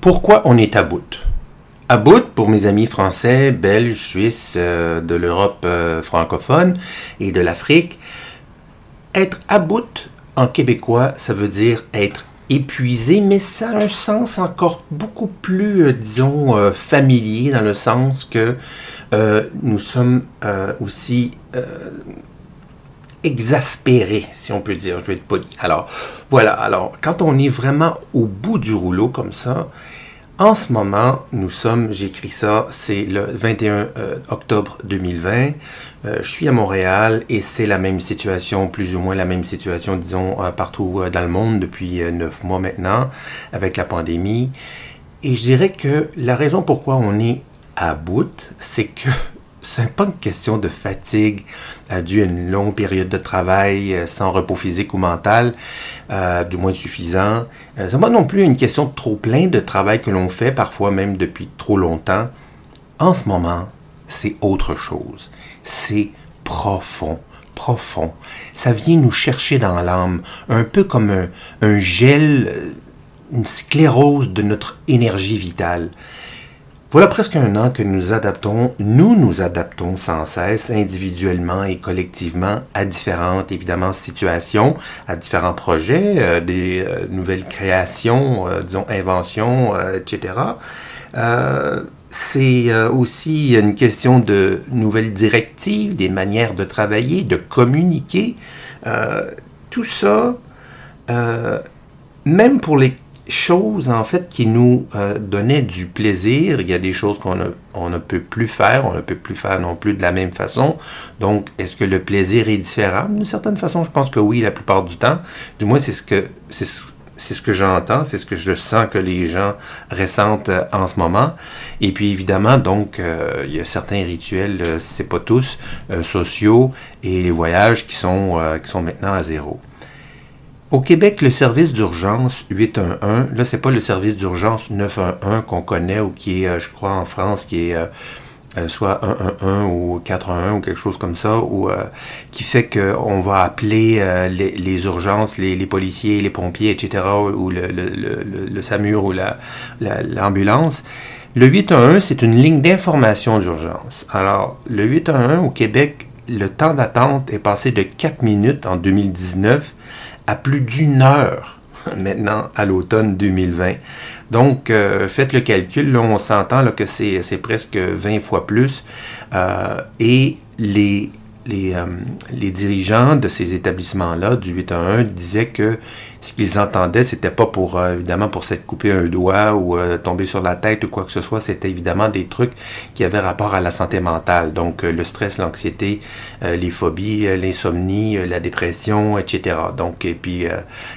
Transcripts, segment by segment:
Pourquoi on est à bout À bout, pour mes amis français, belges, suisses, euh, de l'Europe euh, francophone et de l'Afrique, être à bout en québécois, ça veut dire être épuisé, mais ça a un sens encore beaucoup plus, euh, disons, familier, dans le sens que nous sommes aussi exaspéré, si on peut dire, je vais être poli. Alors, voilà, alors, quand on est vraiment au bout du rouleau comme ça, en ce moment, nous sommes, j'écris ça, c'est le 21 euh, octobre 2020. Euh, je suis à Montréal et c'est la même situation, plus ou moins la même situation, disons, euh, partout dans le monde depuis neuf mois maintenant, avec la pandémie. Et je dirais que la raison pourquoi on est à bout, c'est que c'est pas une question de fatigue euh, due à une longue période de travail euh, sans repos physique ou mental, euh, du moins suffisant. Euh, c'est pas non plus une question de trop plein de travail que l'on fait, parfois même depuis trop longtemps. En ce moment, c'est autre chose. C'est profond profond. Ça vient nous chercher dans l'âme, un peu comme un, un gel, une sclérose de notre énergie vitale. Voilà presque un an que nous adaptons, nous nous adaptons sans cesse, individuellement et collectivement, à différentes, évidemment, situations, à différents projets, euh, des euh, nouvelles créations, euh, disons, inventions, etc. c'est aussi une question de nouvelles directives, des manières de travailler, de communiquer. tout ça, même pour les choses en fait qui nous euh, donnaient du plaisir. Il y a des choses qu'on on ne peut plus faire, on ne peut plus faire non plus de la même façon. Donc, est-ce que le plaisir est différent? D'une certaine façon, je pense que oui, la plupart du temps. Du moins, c'est ce que c'est c'est ce que j'entends, c'est ce que je sens que les gens ressentent euh, en ce moment. Et puis évidemment, donc, euh, il y a certains rituels, c'est pas tous, sociaux et les voyages qui sont, qui sont maintenant à zéro. Au Québec, le service d'urgence 811, là, c'est pas le service d'urgence 911 qu'on connaît ou qui est, euh, je crois, en France, qui est euh, euh, soit 111 ou 411 ou quelque chose comme ça, ou qui fait qu'on va appeler les, urgences, les, policiers, les pompiers, etc., ou le, le, le, SAMUR ou l'ambulance. le 811, c'est une ligne d'information d'urgence. Alors, le 811 au Québec, le temps d'attente est passé de 4 minutes en 2019 plus d'une heure maintenant à l'automne 2020. Donc, euh, faites le calcul, on s'entend que c'est presque 20 fois plus. Euh, et les les, euh, les, dirigeants de ces établissements-là, du 8 à 1, disaient que ce qu'ils entendaient, c'était pas pour, euh, évidemment, pour s'être coupé un doigt ou euh, tomber sur la tête ou quoi que ce soit, c'était évidemment des trucs qui avaient rapport à la santé mentale. Donc, le stress, l'anxiété, les phobies, l'insomnie, la dépression, etc. Donc, et puis,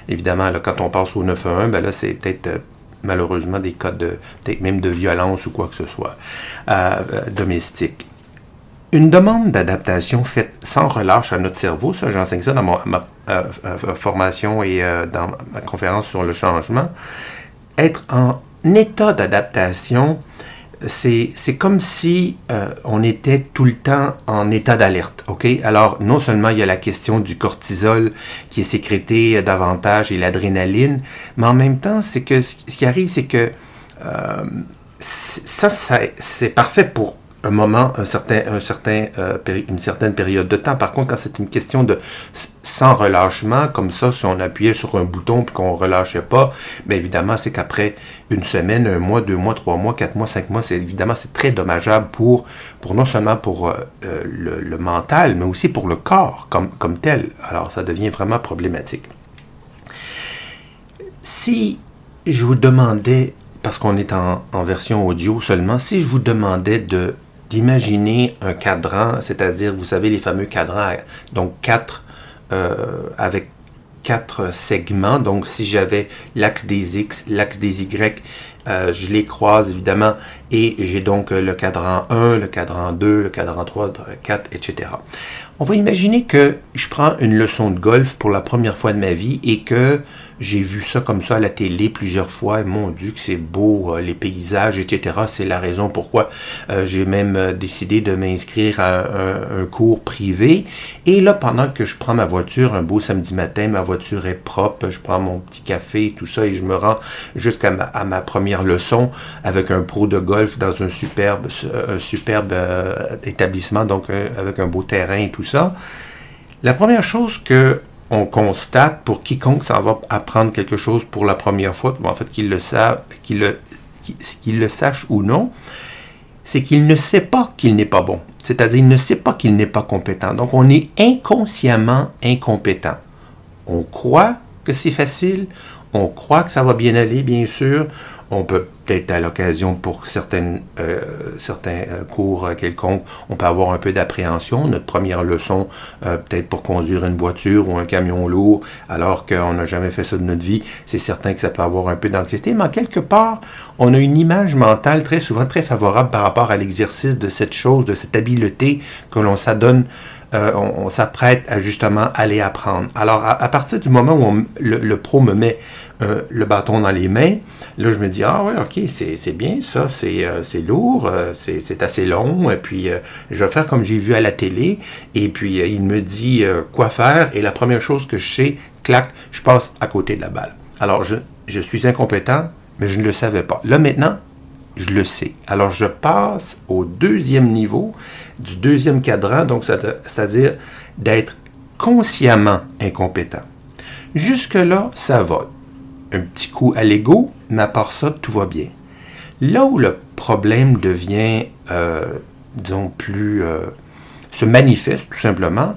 évidemment, quand on passe au 9 à 1, ben là, c'est peut-être malheureusement des cas de, peut-être même de violence ou quoi que ce soit, domestique une demande d'adaptation faite sans relâche à notre cerveau, ça j'enseigne ça dans ma euh, euh, formation et euh, dans ma conférence sur le changement, être en état d'adaptation, c'est, comme si on était tout le temps en état d'alerte, ok? Alors, non seulement il y a la question du cortisol qui est sécrété davantage et l'adrénaline, mais en même temps, c'est que ce qui arrive, c'est que ça, ça c'est parfait pour un moment, un certain, un certain, euh, une certaine période de temps. Par contre, quand c'est une question de sans relâchement, comme ça, si on appuyait sur un bouton puis qu'on relâchait pas, bien évidemment, c'est qu'après une semaine, un mois, deux mois, trois mois, quatre mois, cinq mois, c'est évidemment c'est très dommageable pour, pour non seulement pour euh, le, le, mental, mais aussi pour le corps comme, comme tel. Alors, ça devient vraiment problématique. Si je vous demandais parce qu'on est en, en, version audio seulement, si je vous demandais de d'imaginer un cadran, c'est-à-dire, vous savez, les fameux cadrans, donc quatre, euh, avec quatre segments. Donc, si j'avais l'axe des X, l'axe des Y, euh, je les croise évidemment et j'ai donc le cadran 1, le cadran 2, le cadran 3, 4, etc. On va imaginer que je prends une leçon de golf pour la première fois de ma vie et que j'ai vu ça comme ça à la télé plusieurs fois. Mon Dieu, que c'est beau, euh, les paysages, etc. C'est la raison pourquoi euh, j'ai même euh, décidé de m'inscrire à un, cours privé. Et là, pendant que je prends ma voiture, un beau samedi matin, ma voiture est propre, je prends mon petit café et tout ça, et je me rends jusqu'à ma, première leçon avec un pro de golf dans un superbe, superbe établissement, donc avec un beau terrain et tout ça. La première chose que on constate pour quiconque s'en va apprendre quelque chose pour la première fois, en fait qu'il le, qu'il le sache ou non, c'est qu'il ne sait pas qu'il n'est pas bon. C'est-à-dire il ne sait pas qu'il n'est pas compétent. Donc on est inconsciemment incompétent. On croit que c'est facile, on croit que ça va bien aller, bien sûr. On peut peut-être à l'occasion pour euh, certains euh, cours quelconques, on peut avoir un peu d'appréhension. Notre première leçon, euh, peut-être pour conduire une voiture ou un camion lourd, alors qu'on n'a jamais fait ça de notre vie, c'est certain que ça peut avoir un peu d'anxiété. Mais en quelque part, on a une image mentale très souvent très favorable par rapport à l'exercice de cette chose, de cette habileté que l'on s'adonne euh, on, s'apprête à justement aller apprendre. Alors, à, partir du moment où le, pro me met euh, le bâton dans les mains, là, je me dis, ah ouais, ok, c'est bien ça, c'est euh, lourd, c'est assez long, et puis je vais faire comme j'ai vu à la télé, et puis il me dit quoi faire, et la première chose que je sais, clac, je passe à côté de la balle. Alors, je, je suis incompétent, mais je ne le savais pas. Là, maintenant, je le sais. Alors je passe au deuxième niveau du deuxième cadran, donc c'est-à-dire d'être consciemment incompétent. Jusque-là, ça va. Un petit coup à l'ego, mais à part ça, tout va bien. Là où le problème devient, euh, disons, plus... Euh, se manifeste tout simplement,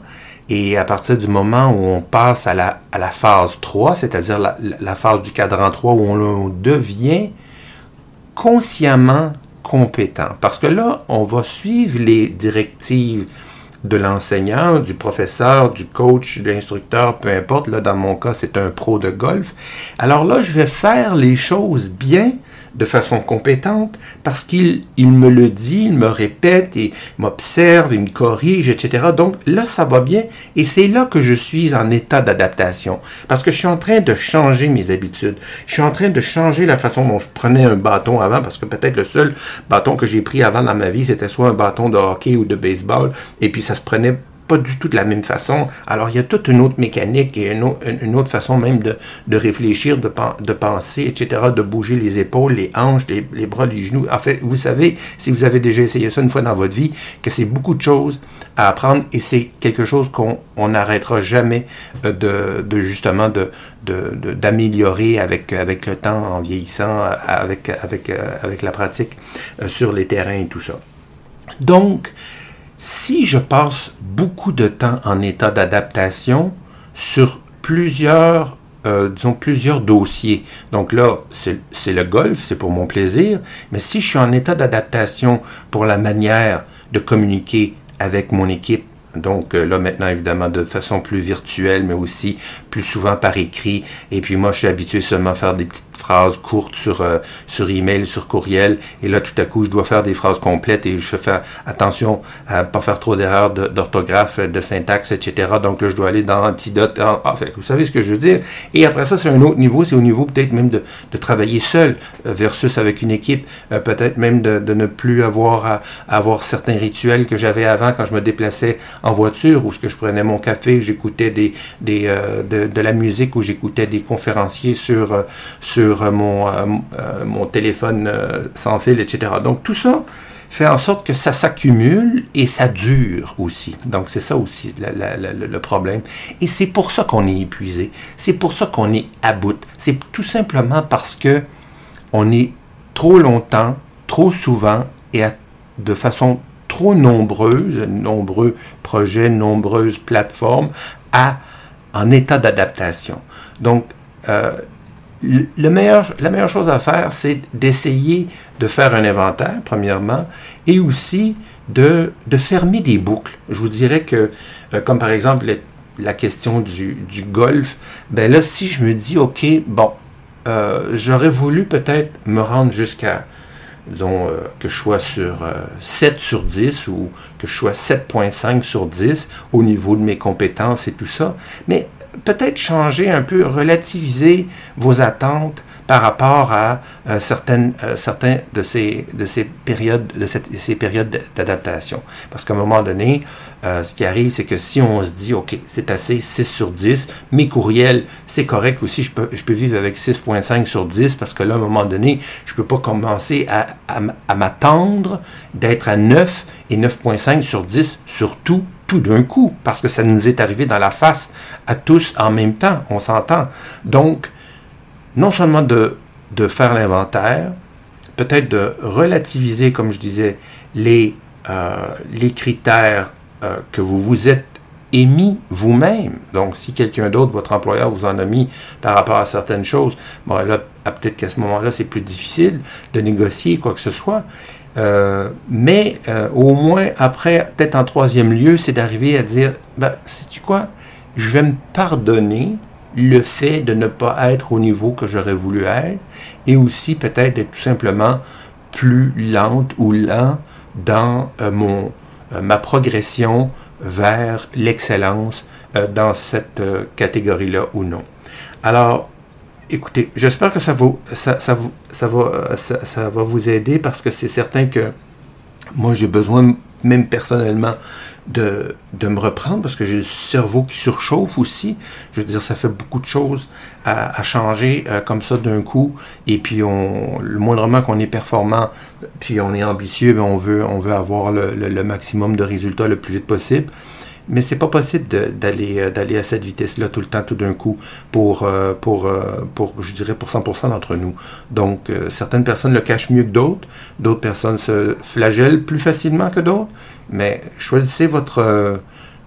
et à partir du moment où on passe à la, phase 3, c'est-à-dire la, la, phase du cadran 3, où on devient consciemment compétent. Parce que là, on va suivre les directives de l'enseignant, du professeur, du coach, de l'instructeur, peu importe. Là, dans mon cas, c'est un pro de golf. Alors là, je vais faire les choses bien de façon compétente parce qu'il il me le dit, il me répète, et m'observe, il me corrige, etc. Donc là, ça va bien et c'est là que je suis en état d'adaptation parce que je suis en train de changer mes habitudes. Je suis en train de changer la façon dont je prenais un bâton avant parce que peut-être le seul bâton que j'ai pris avant dans ma vie, c'était soit un bâton de hockey ou de baseball et puis ça se prenait pas du tout de la même façon. Alors, il y a toute une autre mécanique et une, autre, façon même de, réfléchir, de, de, penser, etc., de bouger les épaules, les hanches, les, bras, les genoux. En fait, vous savez, si vous avez déjà essayé ça une fois dans votre vie, que c'est beaucoup de choses à apprendre et c'est quelque chose qu'on n'arrêtera jamais euh, de, de justement de, d'améliorer avec, avec le temps en vieillissant, avec, avec, euh, avec la pratique euh, sur les terrains et tout ça. Donc, si je passe beaucoup de temps en état d'adaptation sur plusieurs, euh, disons, plusieurs dossiers, donc là, c'est le golf, c'est pour mon plaisir, mais si je suis en état d'adaptation pour la manière de communiquer avec mon équipe, donc euh, là maintenant évidemment de façon plus virtuelle, mais aussi plus souvent par écrit. Et puis moi je suis habitué seulement à faire des petites phrases courtes sur euh, sur email, sur courriel. Et là tout à coup je dois faire des phrases complètes et je fais attention à pas faire trop d'erreurs d'orthographe, de, syntaxe, etc. Donc là je dois aller dans Antidote. En, vous savez ce que je veux dire. Et après ça c'est un autre niveau, c'est au niveau peut-être même de, de travailler seul euh, versus avec une équipe. peut-être même de, de, ne plus avoir à, avoir certains rituels que j'avais avant quand je me déplaçais en voiture où ce que je prenais mon café, j'écoutais des, des euh, de, la musique, où j'écoutais des conférenciers sur, euh, sur mon, euh, mon téléphone sans fil, etc. Donc tout ça fait en sorte que ça s'accumule et ça dure aussi. Donc c'est ça aussi le problème. Et c'est pour ça qu'on est épuisé. C'est pour ça qu'on est à bout. C'est tout simplement parce que on est trop longtemps, trop souvent et de façon trop nombreuses, nombreux projets, nombreuses plateformes à, en état d'adaptation. Donc, euh, la meilleure chose à faire, c'est d'essayer de faire un inventaire, premièrement, et aussi de, fermer des boucles. Je vous dirais que, euh, comme par exemple la question du, golf, ben là, si je me dis, OK, bon, euh, j'aurais voulu peut-être me rendre jusqu'à disons, que je sois sur 7 sur 10 ou que je sois 7.5 sur 10 au niveau de mes compétences et tout ça. Mais peut-être changer un peu, relativiser vos attentes par rapport à euh, certaines, euh, certains de ces, de ces périodes, de ces périodes d'adaptation. Parce qu'à un moment donné, euh, ce qui arrive, c'est que si on se dit, OK, c'est assez 6 sur 10, mes courriels, c'est correct aussi, je peux, je peux vivre avec 6.5 sur 10 parce que là, à un moment donné, je peux pas commencer à, à, à m'attendre d'être à 9 et 9.5 sur 10 sur tout tout d'un coup, parce que ça nous est arrivé dans la face à tous en même temps, on s'entend. Donc, non seulement de, de faire l'inventaire, peut-être de relativiser, comme je disais, les, euh, les critères euh, que vous vous êtes émis vous-même. Donc, si quelqu'un d'autre, votre employeur, vous en a mis par rapport à certaines choses, bon, là, peut-être qu'à ce moment-là, c'est plus difficile de négocier quoi que ce soit. Euh, mais euh, au moins, après, peut-être en troisième lieu, c'est d'arriver à dire, ben, sais-tu quoi, je vais me pardonner le fait de ne pas être au niveau que j'aurais voulu être, et aussi peut-être d'être tout simplement plus lente ou lent dans euh, mon, ma progression vers l'excellence dans cette catégorie-là ou non. Alors, écoutez, j'espère que ça, ça, ça, ça, va, ça, ça va vous aider parce que c'est certain que moi, j'ai besoin, même personnellement, de, de me reprendre parce que j'ai le cerveau qui surchauffe aussi. Je veux dire, ça fait beaucoup de choses à, changer euh, comme ça d'un coup. Et puis, on, le moindrement qu'on est performant, puis on est ambitieux, ben on, veut, on veut avoir le, le maximum de résultats le plus vite possible mais c'est pas possible d'aller euh, d'aller à cette vitesse-là tout le temps, tout d'un coup, pour, euh, pour, euh, pour, je dirais, pour 100% d'entre nous. Donc, certaines personnes le cachent mieux que d'autres, d'autres personnes se flagellent plus facilement que d'autres, mais choisissez votre,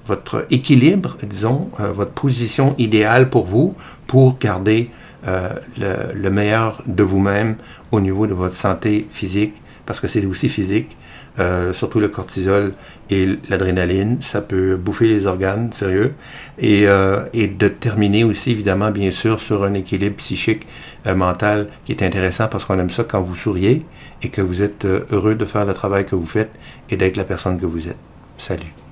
votre équilibre, disons, votre position idéale pour vous, pour garder le, le meilleur de vous-même au niveau de votre santé physique, parce que c'est aussi physique, euh, surtout le cortisol et l'adrénaline. Ça peut bouffer les organes, sérieux. Et, euh, de terminer aussi, évidemment, bien sûr, sur un équilibre psychique, euh, mental qui est intéressant parce qu'on aime ça quand vous souriez et que vous êtes heureux de faire le travail que vous faites et d'être la personne que vous êtes. Salut.